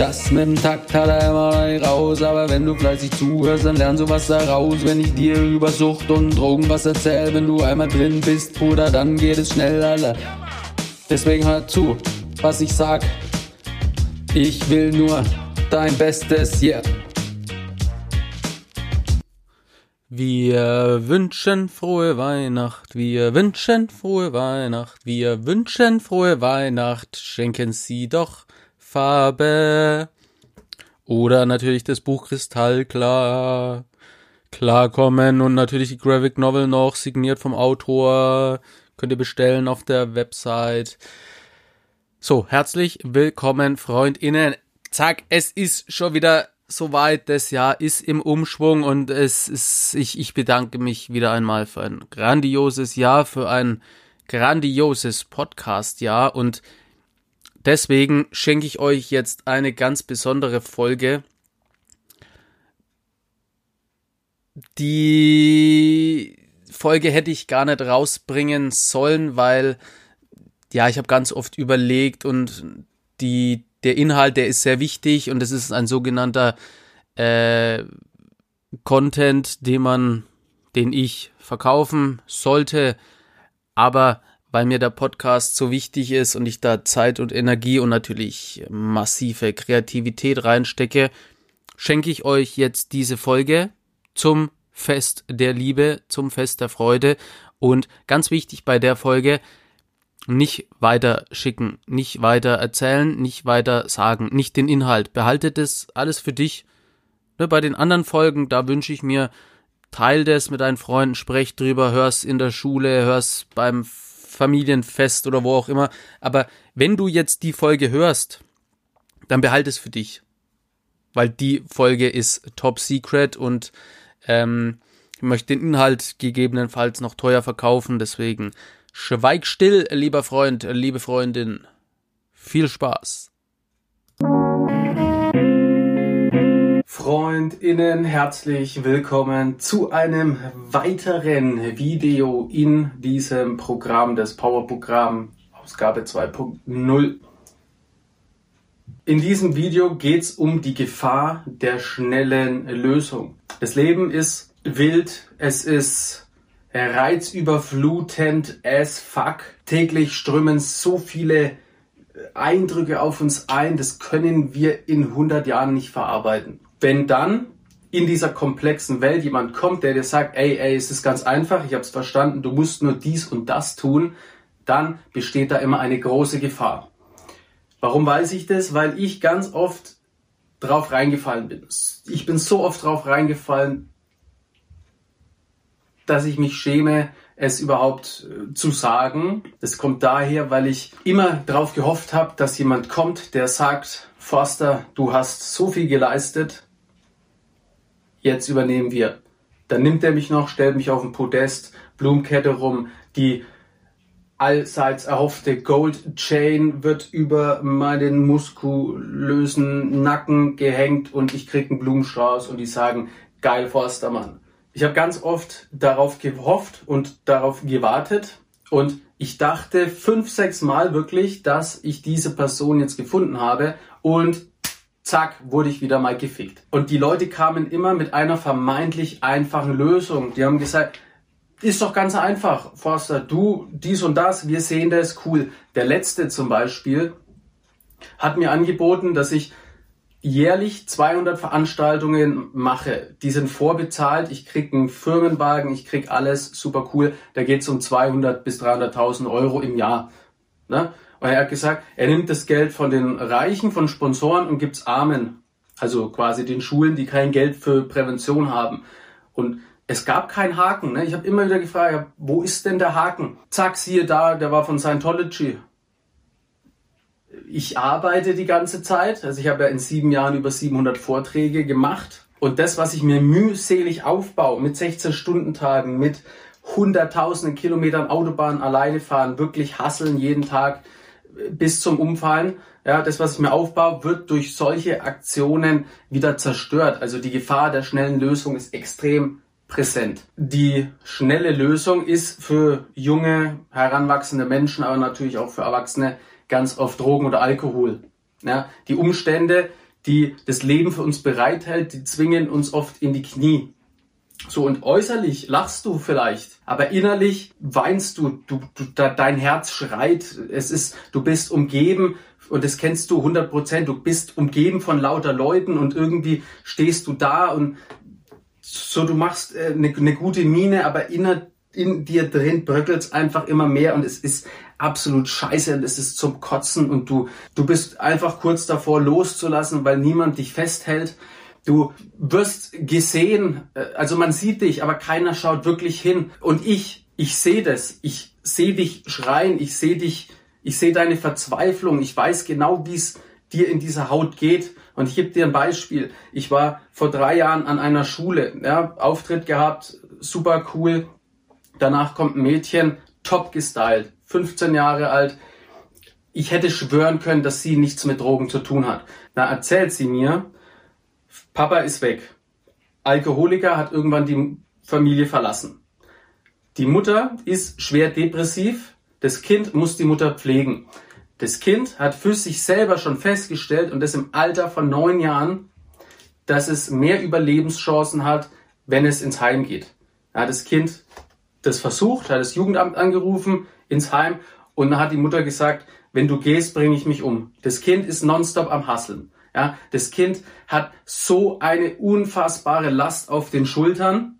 Das mit dem Takt hat er immer raus, aber wenn du fleißig zuhörst, dann lernst du was daraus. Wenn ich dir über Sucht und Drogen was erzähl, wenn du einmal drin bist, Bruder, dann geht es schnell, Alter. Deswegen hör zu, was ich sag. Ich will nur dein Bestes, yeah. Wir wünschen frohe Weihnacht, wir wünschen frohe Weihnacht, wir wünschen frohe Weihnacht, schenken Sie doch Farbe. Oder natürlich das Buch Kristallklar. Klarkommen und natürlich die Graphic Novel noch, signiert vom Autor. Könnt ihr bestellen auf der Website. So, herzlich willkommen, FreundInnen. Zack, es ist schon wieder soweit. Das Jahr ist im Umschwung und es ist, ich, ich bedanke mich wieder einmal für ein grandioses Jahr, für ein grandioses Podcast-Jahr und Deswegen schenke ich euch jetzt eine ganz besondere Folge. Die Folge hätte ich gar nicht rausbringen sollen, weil ja, ich habe ganz oft überlegt und die, der Inhalt, der ist sehr wichtig und es ist ein sogenannter äh, Content, den man, den ich verkaufen sollte. Aber weil mir der Podcast so wichtig ist und ich da Zeit und Energie und natürlich massive Kreativität reinstecke, schenke ich euch jetzt diese Folge zum Fest der Liebe, zum Fest der Freude und ganz wichtig bei der Folge, nicht weiter schicken, nicht weiter erzählen, nicht weiter sagen, nicht den Inhalt. Behaltet das alles für dich. Ne, bei den anderen Folgen, da wünsche ich mir, teil das mit deinen Freunden, sprech drüber, hör's in der Schule, hör's beim Familienfest oder wo auch immer. Aber wenn du jetzt die Folge hörst, dann behalte es für dich. Weil die Folge ist top secret und ähm, ich möchte den Inhalt gegebenenfalls noch teuer verkaufen. Deswegen schweig still, lieber Freund, liebe Freundin. Viel Spaß. Freundinnen, herzlich willkommen zu einem weiteren Video in diesem Programm, das Powerprogramm Ausgabe 2.0. In diesem Video geht es um die Gefahr der schnellen Lösung. Das Leben ist wild, es ist reizüberflutend as fuck. Täglich strömen so viele Eindrücke auf uns ein, das können wir in 100 Jahren nicht verarbeiten. Wenn dann in dieser komplexen Welt jemand kommt, der dir sagt, ey, ey, es ist ganz einfach, ich habe es verstanden, du musst nur dies und das tun, dann besteht da immer eine große Gefahr. Warum weiß ich das? Weil ich ganz oft drauf reingefallen bin. Ich bin so oft drauf reingefallen, dass ich mich schäme, es überhaupt äh, zu sagen. Das kommt daher, weil ich immer darauf gehofft habe, dass jemand kommt, der sagt, Forster, du hast so viel geleistet, jetzt übernehmen wir. Dann nimmt er mich noch, stellt mich auf den Podest, Blumenkette rum, die allseits erhoffte Gold Chain wird über meinen muskulösen Nacken gehängt und ich krieg einen Blumenstrauß und die sagen, geil Forstermann. Ich habe ganz oft darauf gehofft und darauf gewartet und ich dachte fünf, sechs Mal wirklich, dass ich diese Person jetzt gefunden habe und zack, wurde ich wieder mal gefickt. Und die Leute kamen immer mit einer vermeintlich einfachen Lösung. Die haben gesagt, ist doch ganz einfach, Forster, du, dies und das, wir sehen das, cool. Der letzte zum Beispiel hat mir angeboten, dass ich jährlich 200 Veranstaltungen mache. Die sind vorbezahlt, ich krieg einen Firmenwagen, ich krieg alles, super cool. Da geht's um 200 bis 300.000 Euro im Jahr. Ne? Und er hat gesagt, er nimmt das Geld von den Reichen, von Sponsoren und gibt's Armen. Also quasi den Schulen, die kein Geld für Prävention haben. Und es gab keinen Haken. Ne? Ich habe immer wieder gefragt, wo ist denn der Haken? Zack, siehe da, der war von Scientology. Ich arbeite die ganze Zeit. Also ich habe ja in sieben Jahren über 700 Vorträge gemacht. Und das, was ich mir mühselig aufbaue, mit 16-Stunden-Tagen, mit hunderttausenden Kilometern Autobahn alleine fahren, wirklich hasseln jeden Tag bis zum Umfallen. Ja, das, was ich mir aufbaue, wird durch solche Aktionen wieder zerstört. Also die Gefahr der schnellen Lösung ist extrem präsent. Die schnelle Lösung ist für junge, heranwachsende Menschen, aber natürlich auch für Erwachsene ganz oft Drogen oder Alkohol. Ja, die Umstände, die das Leben für uns bereithält, die zwingen uns oft in die Knie. So und äußerlich lachst du vielleicht, aber innerlich weinst du, du, du dein Herz schreit. Es ist, du bist umgeben und das kennst du 100 Prozent. Du bist umgeben von lauter Leuten und irgendwie stehst du da und so du machst äh, eine, eine gute Miene, aber inner, in dir drin bröckelt es einfach immer mehr und es ist absolut scheiße und es ist zum Kotzen und du, du bist einfach kurz davor loszulassen, weil niemand dich festhält. Du wirst gesehen, äh, also man sieht dich, aber keiner schaut wirklich hin. Und ich, ich sehe das. Ich sehe dich schreien, ich sehe dich, ich sehe deine Verzweiflung. Ich weiß genau, wie es dir in dieser Haut geht. Und ich gebe dir ein Beispiel. Ich war vor drei Jahren an einer Schule, ja, Auftritt gehabt, super cool. Danach kommt ein Mädchen, top gestylt, 15 Jahre alt. Ich hätte schwören können, dass sie nichts mit Drogen zu tun hat. Da erzählt sie mir, Papa ist weg. Alkoholiker hat irgendwann die Familie verlassen. Die Mutter ist schwer depressiv. Das Kind muss die Mutter pflegen. Das Kind hat für sich selber schon festgestellt und das im Alter von neun Jahren, dass es mehr Überlebenschancen hat, wenn es ins Heim geht. Da hat das Kind das versucht, hat das Jugendamt angerufen ins Heim und dann hat die Mutter gesagt, wenn du gehst, bringe ich mich um. Das Kind ist nonstop am Hasseln. Ja, das Kind hat so eine unfassbare Last auf den Schultern.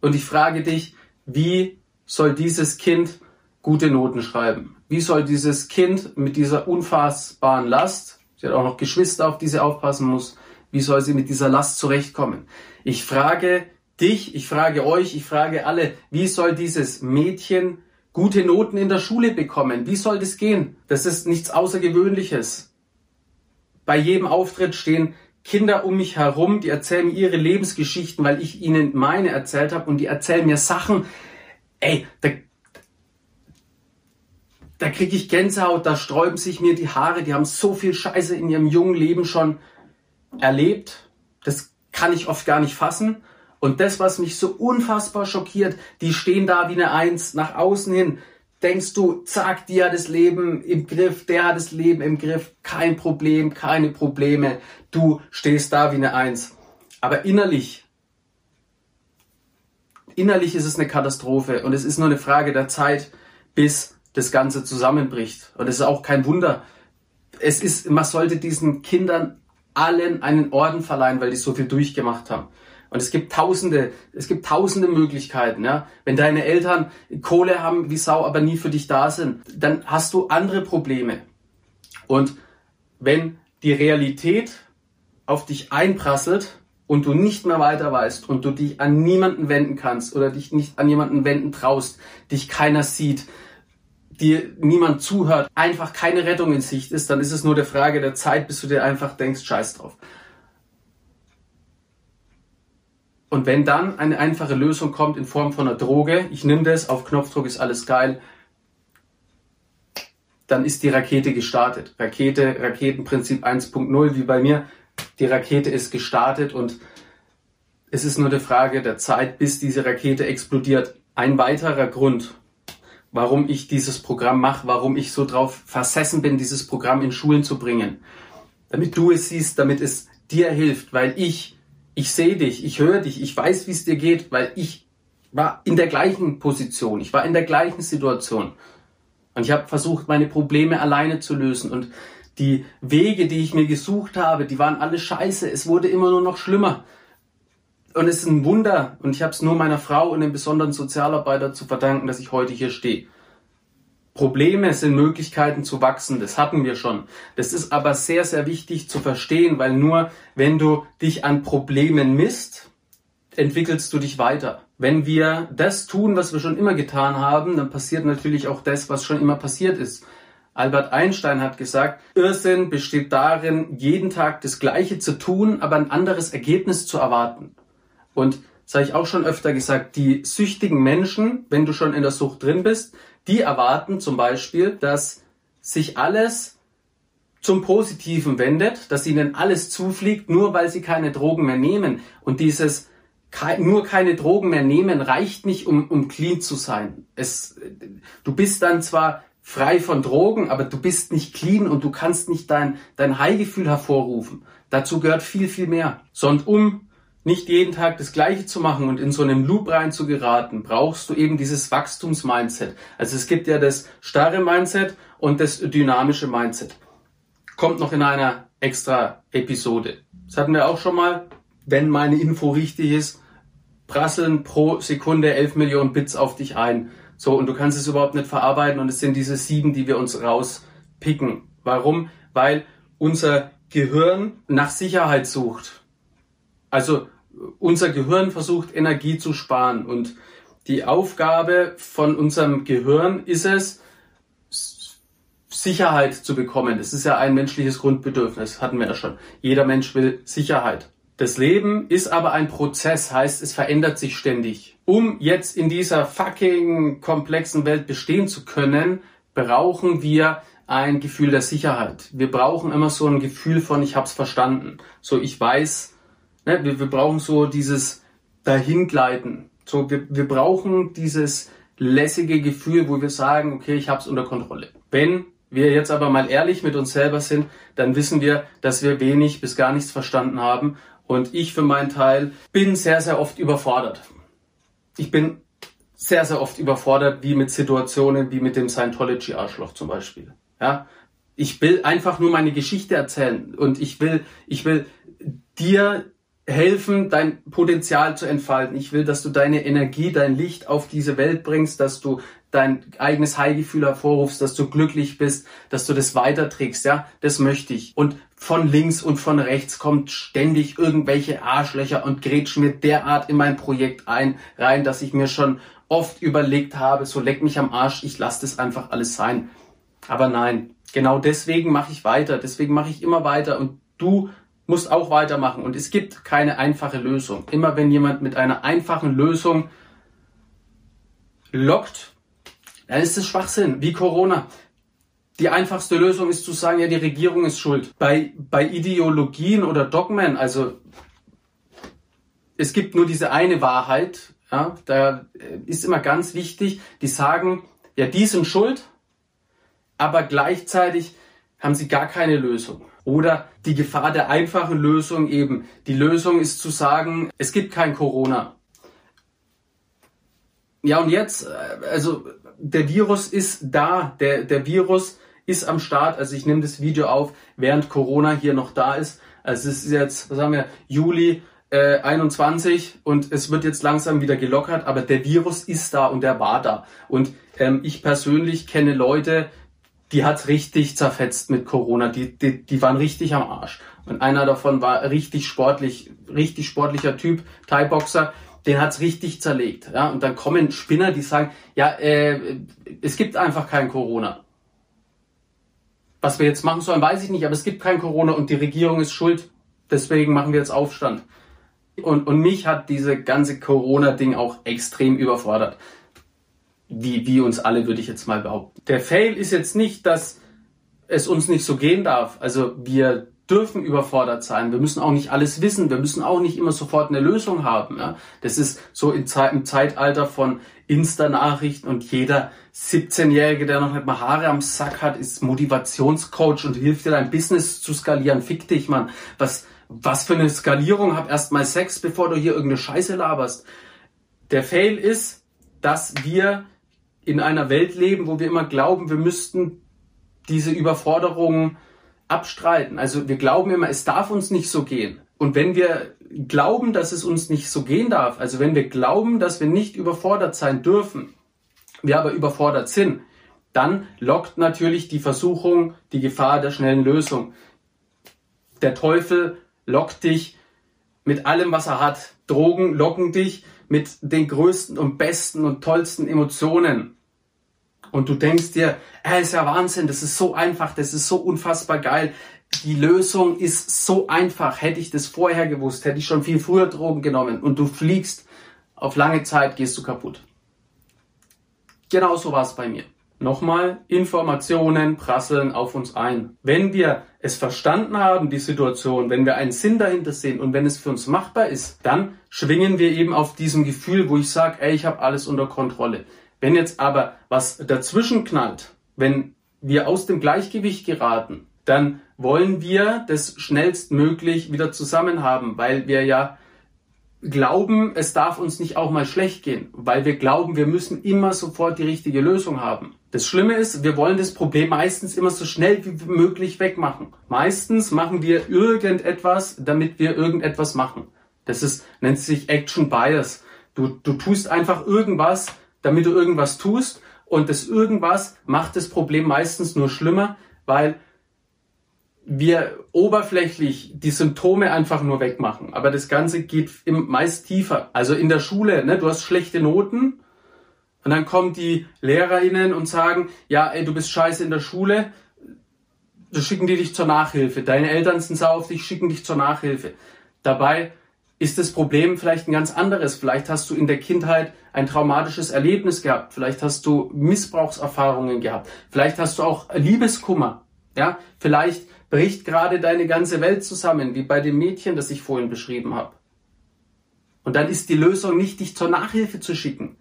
Und ich frage dich, wie soll dieses Kind gute Noten schreiben? Wie soll dieses Kind mit dieser unfassbaren Last, sie hat auch noch Geschwister, auf die sie aufpassen muss, wie soll sie mit dieser Last zurechtkommen? Ich frage dich, ich frage euch, ich frage alle, wie soll dieses Mädchen gute Noten in der Schule bekommen? Wie soll das gehen? Das ist nichts Außergewöhnliches. Bei jedem Auftritt stehen Kinder um mich herum, die erzählen mir ihre Lebensgeschichten, weil ich ihnen meine erzählt habe und die erzählen mir Sachen. Ey, da da kriege ich Gänsehaut, da sträuben sich mir die Haare, die haben so viel Scheiße in ihrem jungen Leben schon erlebt. Das kann ich oft gar nicht fassen. Und das, was mich so unfassbar schockiert, die stehen da wie eine Eins nach außen hin. Denkst du, zack, die hat das Leben im Griff, der hat das Leben im Griff, kein Problem, keine Probleme. Du stehst da wie eine Eins. Aber innerlich, innerlich ist es eine Katastrophe und es ist nur eine Frage der Zeit, bis das Ganze zusammenbricht. Und es ist auch kein Wunder. Es ist, man sollte diesen Kindern allen einen Orden verleihen, weil die so viel durchgemacht haben. Und es gibt tausende, es gibt tausende Möglichkeiten, ja. Wenn deine Eltern Kohle haben wie Sau, aber nie für dich da sind, dann hast du andere Probleme. Und wenn die Realität auf dich einprasselt und du nicht mehr weiter weißt und du dich an niemanden wenden kannst oder dich nicht an jemanden wenden traust, dich keiner sieht, dir niemand zuhört, einfach keine Rettung in Sicht ist, dann ist es nur der Frage der Zeit, bis du dir einfach denkst, scheiß drauf. Und wenn dann eine einfache Lösung kommt in Form von einer Droge, ich nehme das, auf Knopfdruck ist alles geil, dann ist die Rakete gestartet. Rakete, Raketenprinzip 1.0, wie bei mir. Die Rakete ist gestartet und es ist nur eine Frage der Zeit, bis diese Rakete explodiert. Ein weiterer Grund, warum ich dieses Programm mache, warum ich so drauf versessen bin, dieses Programm in Schulen zu bringen. Damit du es siehst, damit es dir hilft, weil ich, ich sehe dich, ich höre dich, ich weiß, wie es dir geht, weil ich war in der gleichen Position, ich war in der gleichen Situation. Und ich habe versucht, meine Probleme alleine zu lösen. Und die Wege, die ich mir gesucht habe, die waren alle scheiße. Es wurde immer nur noch schlimmer. Und es ist ein Wunder, und ich habe es nur meiner Frau und dem besonderen Sozialarbeiter zu verdanken, dass ich heute hier stehe. Probleme sind Möglichkeiten zu wachsen, das hatten wir schon. Das ist aber sehr, sehr wichtig zu verstehen, weil nur wenn du dich an Problemen misst, entwickelst du dich weiter. Wenn wir das tun, was wir schon immer getan haben, dann passiert natürlich auch das, was schon immer passiert ist. Albert Einstein hat gesagt, Irrsinn besteht darin, jeden Tag das Gleiche zu tun, aber ein anderes Ergebnis zu erwarten. Und das ich auch schon öfter gesagt, die süchtigen Menschen, wenn du schon in der Sucht drin bist, die erwarten zum Beispiel, dass sich alles zum Positiven wendet, dass ihnen alles zufliegt, nur weil sie keine Drogen mehr nehmen. Und dieses nur keine Drogen mehr nehmen reicht nicht, um, um clean zu sein. Es, du bist dann zwar frei von Drogen, aber du bist nicht clean und du kannst nicht dein, dein High-Gefühl hervorrufen. Dazu gehört viel, viel mehr. Sondern um nicht jeden Tag das Gleiche zu machen und in so einem Loop rein zu geraten, brauchst du eben dieses Wachstums-Mindset. Also es gibt ja das starre Mindset und das dynamische Mindset. Kommt noch in einer extra Episode. Das hatten wir auch schon mal. Wenn meine Info richtig ist, prasseln pro Sekunde 11 Millionen Bits auf dich ein. So, und du kannst es überhaupt nicht verarbeiten und es sind diese sieben, die wir uns rauspicken. Warum? Weil unser Gehirn nach Sicherheit sucht. Also unser Gehirn versucht Energie zu sparen und die Aufgabe von unserem Gehirn ist es, Sicherheit zu bekommen. Das ist ja ein menschliches Grundbedürfnis, hatten wir ja schon. Jeder Mensch will Sicherheit. Das Leben ist aber ein Prozess, heißt es verändert sich ständig. Um jetzt in dieser fucking komplexen Welt bestehen zu können, brauchen wir ein Gefühl der Sicherheit. Wir brauchen immer so ein Gefühl von ich hab's verstanden. So ich weiß, Ne? Wir, wir brauchen so dieses Dahingleiten. So, wir, wir brauchen dieses lässige Gefühl, wo wir sagen, okay, ich habe es unter Kontrolle. Wenn wir jetzt aber mal ehrlich mit uns selber sind, dann wissen wir, dass wir wenig bis gar nichts verstanden haben. Und ich für meinen Teil bin sehr, sehr oft überfordert. Ich bin sehr, sehr oft überfordert, wie mit Situationen wie mit dem Scientology-Arschloch zum Beispiel. Ja, ich will einfach nur meine Geschichte erzählen und ich will, ich will dir helfen, dein Potenzial zu entfalten. Ich will, dass du deine Energie, dein Licht auf diese Welt bringst, dass du dein eigenes High-Gefühl hervorrufst, dass du glücklich bist, dass du das weiterträgst, ja, das möchte ich. Und von links und von rechts kommt ständig irgendwelche Arschlöcher und grätschen mir derart in mein Projekt ein, rein, dass ich mir schon oft überlegt habe, so leck mich am Arsch, ich lasse das einfach alles sein. Aber nein, genau deswegen mache ich weiter, deswegen mache ich immer weiter und du musst auch weitermachen. Und es gibt keine einfache Lösung. Immer wenn jemand mit einer einfachen Lösung lockt, dann ist es Schwachsinn, wie Corona. Die einfachste Lösung ist zu sagen, ja, die Regierung ist schuld. Bei, bei Ideologien oder Dogmen, also es gibt nur diese eine Wahrheit, ja, da ist immer ganz wichtig, die sagen, ja, die sind schuld, aber gleichzeitig haben sie gar keine Lösung. Oder die Gefahr der einfachen Lösung eben. Die Lösung ist zu sagen, es gibt kein Corona. Ja, und jetzt, äh, also der Virus ist da, der, der Virus ist am Start. Also ich nehme das Video auf, während Corona hier noch da ist. Also es ist jetzt, was haben wir, Juli äh, 21 und es wird jetzt langsam wieder gelockert, aber der Virus ist da und der war da. Und ähm, ich persönlich kenne Leute, die hat's richtig zerfetzt mit Corona. Die, die, die waren richtig am Arsch. Und einer davon war richtig sportlich, richtig sportlicher Typ, Thai-Boxer, den hat's richtig zerlegt. Ja? Und dann kommen Spinner, die sagen, ja, äh, es gibt einfach kein Corona. Was wir jetzt machen sollen, weiß ich nicht, aber es gibt kein Corona und die Regierung ist schuld. Deswegen machen wir jetzt Aufstand. Und, und mich hat diese ganze Corona-Ding auch extrem überfordert wie, wie uns alle, würde ich jetzt mal behaupten. Der Fail ist jetzt nicht, dass es uns nicht so gehen darf. Also wir dürfen überfordert sein. Wir müssen auch nicht alles wissen. Wir müssen auch nicht immer sofort eine Lösung haben. Ja? Das ist so im, Ze im Zeitalter von Insta-Nachrichten und jeder 17-Jährige, der noch nicht mal Haare am Sack hat, ist Motivationscoach und hilft dir dein Business zu skalieren. Fick dich, Mann. Was, was für eine Skalierung? Hab erst mal Sex, bevor du hier irgendeine Scheiße laberst. Der Fail ist, dass wir in einer Welt leben, wo wir immer glauben, wir müssten diese Überforderungen abstreiten. Also wir glauben immer, es darf uns nicht so gehen. Und wenn wir glauben, dass es uns nicht so gehen darf, also wenn wir glauben, dass wir nicht überfordert sein dürfen, wir aber überfordert sind, dann lockt natürlich die Versuchung, die Gefahr der schnellen Lösung. Der Teufel lockt dich mit allem, was er hat. Drogen locken dich mit den größten und besten und tollsten Emotionen. und du denkst dir, er ist ja Wahnsinn, das ist so einfach, das ist so unfassbar geil. Die Lösung ist so einfach. Hätte ich das vorher gewusst, hätte ich schon viel früher Drogen genommen und du fliegst auf lange Zeit, gehst du kaputt. Genauso war es bei mir. Nochmal, Informationen prasseln auf uns ein. Wenn wir es verstanden haben, die Situation, wenn wir einen Sinn dahinter sehen und wenn es für uns machbar ist, dann schwingen wir eben auf diesem Gefühl, wo ich sage, ey, ich habe alles unter Kontrolle. Wenn jetzt aber was dazwischen knallt, wenn wir aus dem Gleichgewicht geraten, dann wollen wir das schnellstmöglich wieder zusammen haben, weil wir ja glauben, es darf uns nicht auch mal schlecht gehen, weil wir glauben, wir müssen immer sofort die richtige Lösung haben. Das Schlimme ist, wir wollen das Problem meistens immer so schnell wie möglich wegmachen. Meistens machen wir irgendetwas, damit wir irgendetwas machen. Das ist, nennt sich Action Bias. Du, du tust einfach irgendwas, damit du irgendwas tust und das irgendwas macht das Problem meistens nur schlimmer, weil wir oberflächlich die Symptome einfach nur wegmachen. Aber das Ganze geht meist tiefer. Also in der Schule, ne, du hast schlechte Noten und dann kommen die LehrerInnen und sagen, ja, ey, du bist scheiße in der Schule, da schicken die dich zur Nachhilfe. Deine Eltern sind sauer auf dich, schicken dich zur Nachhilfe. Dabei ist das Problem vielleicht ein ganz anderes. Vielleicht hast du in der Kindheit ein traumatisches Erlebnis gehabt. Vielleicht hast du Missbrauchserfahrungen gehabt. Vielleicht hast du auch Liebeskummer. Ja, vielleicht bricht gerade deine ganze Welt zusammen, wie bei dem Mädchen, das ich vorhin beschrieben habe. Und dann ist die Lösung nicht, dich zur Nachhilfe zu schicken.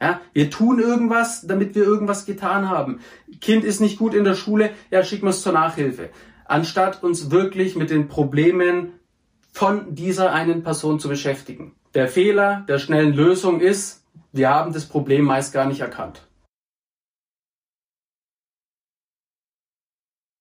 Ja, wir tun irgendwas, damit wir irgendwas getan haben. Kind ist nicht gut in der Schule, ja, schicken wir es zur Nachhilfe. Anstatt uns wirklich mit den Problemen von dieser einen Person zu beschäftigen. Der Fehler der schnellen Lösung ist, wir haben das Problem meist gar nicht erkannt.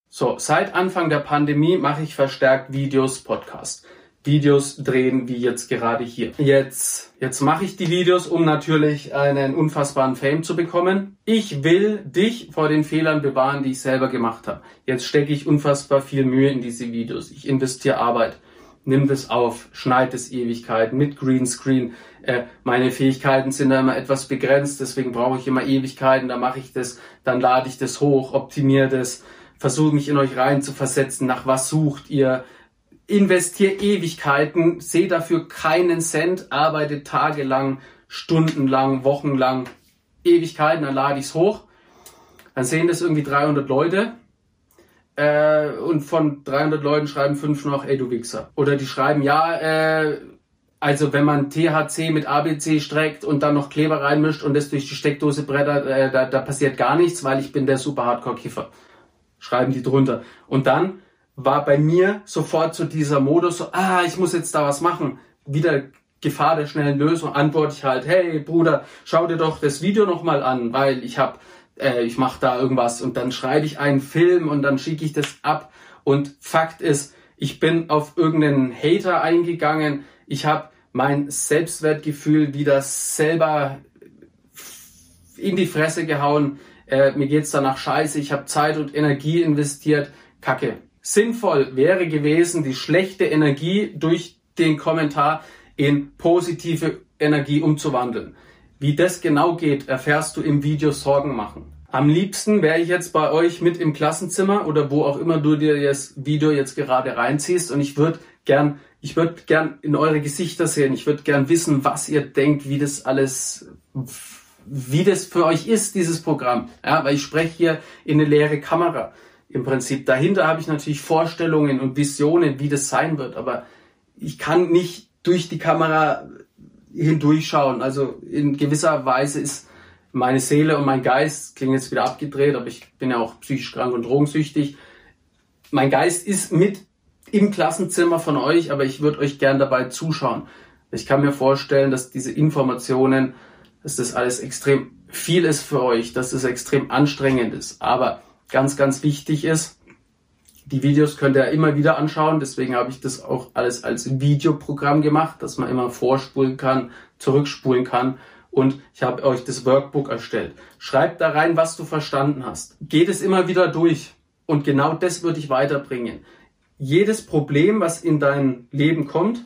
So, seit Anfang der Pandemie mache ich verstärkt Videos, Podcasts. Videos drehen, wie jetzt gerade hier. Jetzt, jetzt mache ich die Videos, um natürlich einen unfassbaren Fame zu bekommen. Ich will dich vor den Fehlern bewahren, die ich selber gemacht habe. Jetzt stecke ich unfassbar viel Mühe in diese Videos. Ich investiere Arbeit. Nimm das auf, schneid es Ewigkeiten mit Greenscreen. Äh, meine Fähigkeiten sind da immer etwas begrenzt, deswegen brauche ich immer Ewigkeiten. Da mache ich das, dann lade ich das hoch, optimiere das versuche mich in euch rein zu versetzen, nach was sucht ihr, investiert Ewigkeiten, sehe dafür keinen Cent, arbeite tagelang, stundenlang, wochenlang, Ewigkeiten, dann lade ich es hoch, dann sehen das irgendwie 300 Leute äh, und von 300 Leuten schreiben fünf noch, ey du Wichser. Oder die schreiben, ja, äh, also wenn man THC mit ABC streckt und dann noch Kleber reinmischt und das durch die Steckdose brettert, äh, da, da passiert gar nichts, weil ich bin der super Hardcore-Kiffer schreiben die drunter. Und dann war bei mir sofort so dieser Modus, so, ah, ich muss jetzt da was machen. Wieder Gefahr der schnellen Lösung, antworte ich halt, hey Bruder, schau dir doch das Video nochmal an, weil ich hab, äh, ich mache da irgendwas und dann schreibe ich einen Film und dann schicke ich das ab. Und Fakt ist, ich bin auf irgendeinen Hater eingegangen. Ich habe mein Selbstwertgefühl wieder selber in die Fresse gehauen äh, mir geht's danach scheiße, ich habe Zeit und Energie investiert, kacke. Sinnvoll wäre gewesen, die schlechte Energie durch den Kommentar in positive Energie umzuwandeln. Wie das genau geht, erfährst du im Video Sorgen machen. Am liebsten wäre ich jetzt bei euch mit im Klassenzimmer oder wo auch immer du dir das Video jetzt gerade reinziehst und ich würde gern, ich würde gern in eure Gesichter sehen. Ich würde gern wissen, was ihr denkt, wie das alles wie das für euch ist, dieses Programm. Ja, weil ich spreche hier in eine leere Kamera. Im Prinzip dahinter habe ich natürlich Vorstellungen und Visionen, wie das sein wird, aber ich kann nicht durch die Kamera hindurchschauen. Also in gewisser Weise ist meine Seele und mein Geist, klingt jetzt wieder abgedreht, aber ich bin ja auch psychisch krank und drogensüchtig. Mein Geist ist mit im Klassenzimmer von euch, aber ich würde euch gern dabei zuschauen. Ich kann mir vorstellen, dass diese Informationen dass das alles extrem viel ist für euch, dass es extrem anstrengend ist. Aber ganz, ganz wichtig ist, die Videos könnt ihr immer wieder anschauen. Deswegen habe ich das auch alles als Videoprogramm gemacht, dass man immer vorspulen kann, zurückspulen kann. Und ich habe euch das Workbook erstellt. Schreibt da rein, was du verstanden hast. Geht es immer wieder durch. Und genau das würde ich weiterbringen. Jedes Problem, was in dein Leben kommt,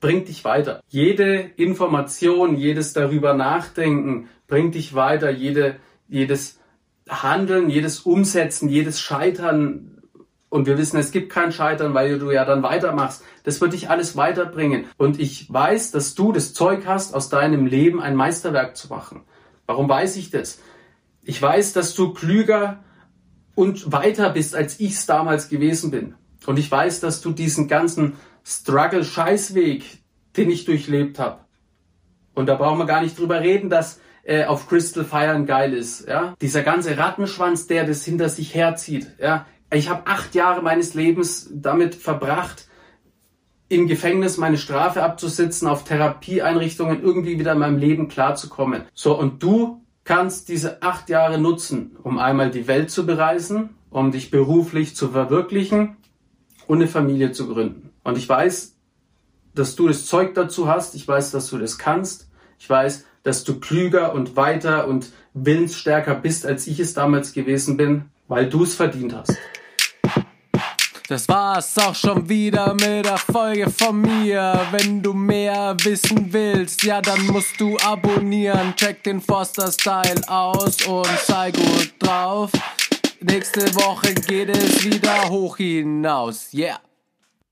bringt dich weiter. Jede Information, jedes darüber nachdenken bringt dich weiter. Jede, jedes Handeln, jedes Umsetzen, jedes Scheitern und wir wissen, es gibt kein Scheitern, weil du ja dann weitermachst. Das wird dich alles weiterbringen. Und ich weiß, dass du das Zeug hast, aus deinem Leben ein Meisterwerk zu machen. Warum weiß ich das? Ich weiß, dass du klüger und weiter bist, als ich es damals gewesen bin. Und ich weiß, dass du diesen ganzen Struggle-Scheißweg, den ich durchlebt habe, und da brauchen wir gar nicht drüber reden, dass äh, auf Crystal feiern geil ist. Ja? Dieser ganze Rattenschwanz, der das hinter sich herzieht. Ja? Ich habe acht Jahre meines Lebens damit verbracht, im Gefängnis meine Strafe abzusitzen, auf Therapieeinrichtungen irgendwie wieder in meinem Leben klarzukommen. So, und du kannst diese acht Jahre nutzen, um einmal die Welt zu bereisen, um dich beruflich zu verwirklichen und eine Familie zu gründen. Und ich weiß, dass du das Zeug dazu hast. Ich weiß, dass du das kannst. Ich weiß, dass du klüger und weiter und willensstärker bist, als ich es damals gewesen bin, weil du es verdient hast. Das war's auch schon wieder mit der Folge von mir. Wenn du mehr wissen willst, ja, dann musst du abonnieren. Check den Forster Style aus und sei gut drauf. Nächste Woche geht es wieder hoch hinaus. Yeah.